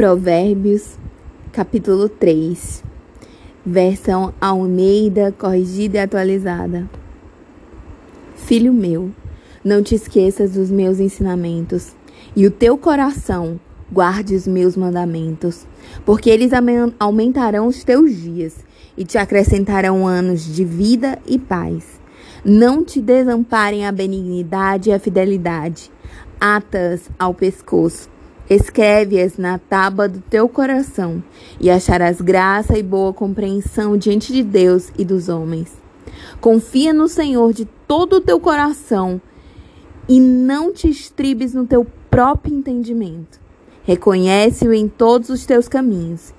Provérbios, capítulo 3, versão Almeida, corrigida e atualizada. Filho meu, não te esqueças dos meus ensinamentos, e o teu coração guarde os meus mandamentos, porque eles aumentarão os teus dias e te acrescentarão anos de vida e paz. Não te desamparem a benignidade e a fidelidade, atas ao pescoço Escreve-as na tábua do teu coração, e acharás graça e boa compreensão diante de Deus e dos homens. Confia no Senhor de todo o teu coração e não te estribes no teu próprio entendimento. Reconhece-o em todos os teus caminhos,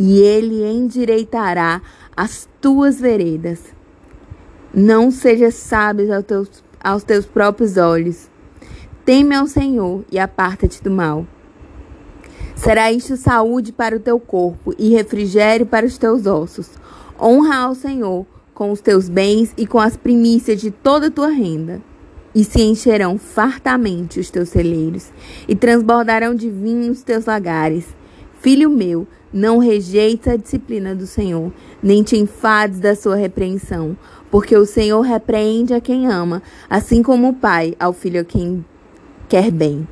e ele endireitará as tuas veredas. Não sejas sábio aos teus, aos teus próprios olhos. Teme ao Senhor e aparta-te do mal. Será isto saúde para o teu corpo e refrigério para os teus ossos. Honra ao Senhor com os teus bens e com as primícias de toda a tua renda. E se encherão fartamente os teus celeiros, e transbordarão de vinho os teus lagares. Filho meu, não rejeites a disciplina do Senhor, nem te enfades da sua repreensão, porque o Senhor repreende a quem ama, assim como o pai ao filho a quem quer bem.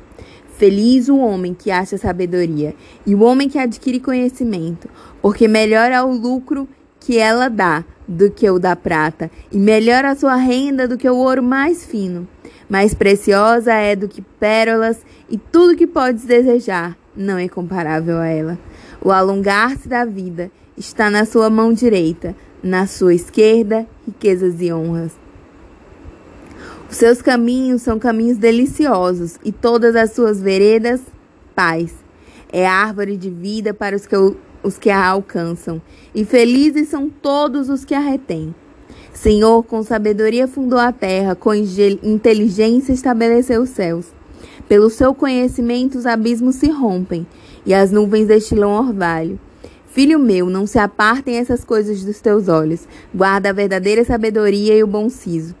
Feliz o homem que acha sabedoria e o homem que adquire conhecimento, porque melhor é o lucro que ela dá do que o da prata, e melhor a sua renda do que o ouro mais fino. Mais preciosa é do que pérolas, e tudo que podes desejar não é comparável a ela. O alongar-se da vida está na sua mão direita, na sua esquerda, riquezas e honras. Os seus caminhos são caminhos deliciosos e todas as suas veredas, paz. É árvore de vida para os que, os que a alcançam, e felizes são todos os que a retêm. Senhor, com sabedoria fundou a terra, com inteligência estabeleceu os céus. Pelo seu conhecimento os abismos se rompem, e as nuvens destilam orvalho. Filho meu, não se apartem essas coisas dos teus olhos. Guarda a verdadeira sabedoria e o bom siso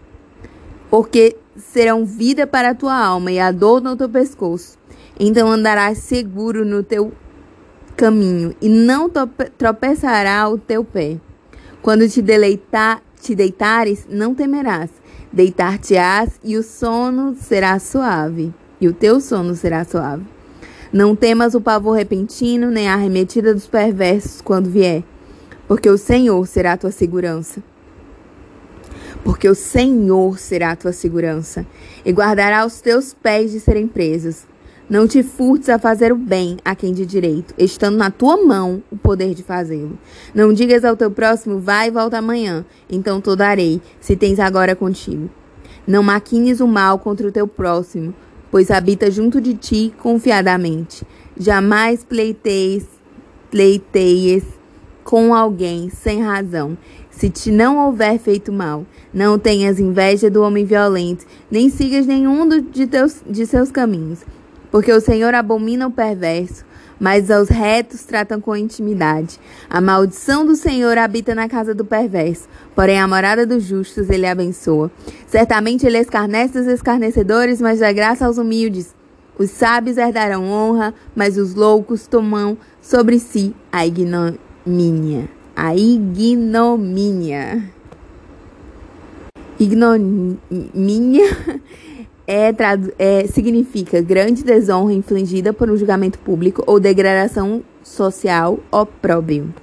porque serão vida para a tua alma e a dor no teu pescoço. Então andarás seguro no teu caminho e não tropeçará o teu pé. Quando te deleitar, te deitares, não temerás. Deitar-te-ás e o sono será suave, e o teu sono será suave. Não temas o pavor repentino, nem a arremetida dos perversos quando vier, porque o Senhor será a tua segurança porque o Senhor será a tua segurança e guardará os teus pés de serem presos. Não te furtes a fazer o bem a quem de direito, estando na tua mão o poder de fazê-lo. Não digas ao teu próximo, vai e volta amanhã, então te darei, se tens agora contigo. Não maquines o mal contra o teu próximo, pois habita junto de ti confiadamente. Jamais pleiteies com alguém sem razão, se te não houver feito mal. Não tenhas inveja do homem violento, nem sigas nenhum de, teus, de seus caminhos, porque o Senhor abomina o perverso, mas aos retos tratam com intimidade. A maldição do Senhor habita na casa do perverso, porém a morada dos justos ele abençoa. Certamente ele escarnece os escarnecedores, mas dá graça aos humildes. Os sábios herdarão honra, mas os loucos tomam sobre si a ignomínia. A ignomínia. Ignomínia é, é, significa grande desonra infligida por um julgamento público ou degradação social opróbrio.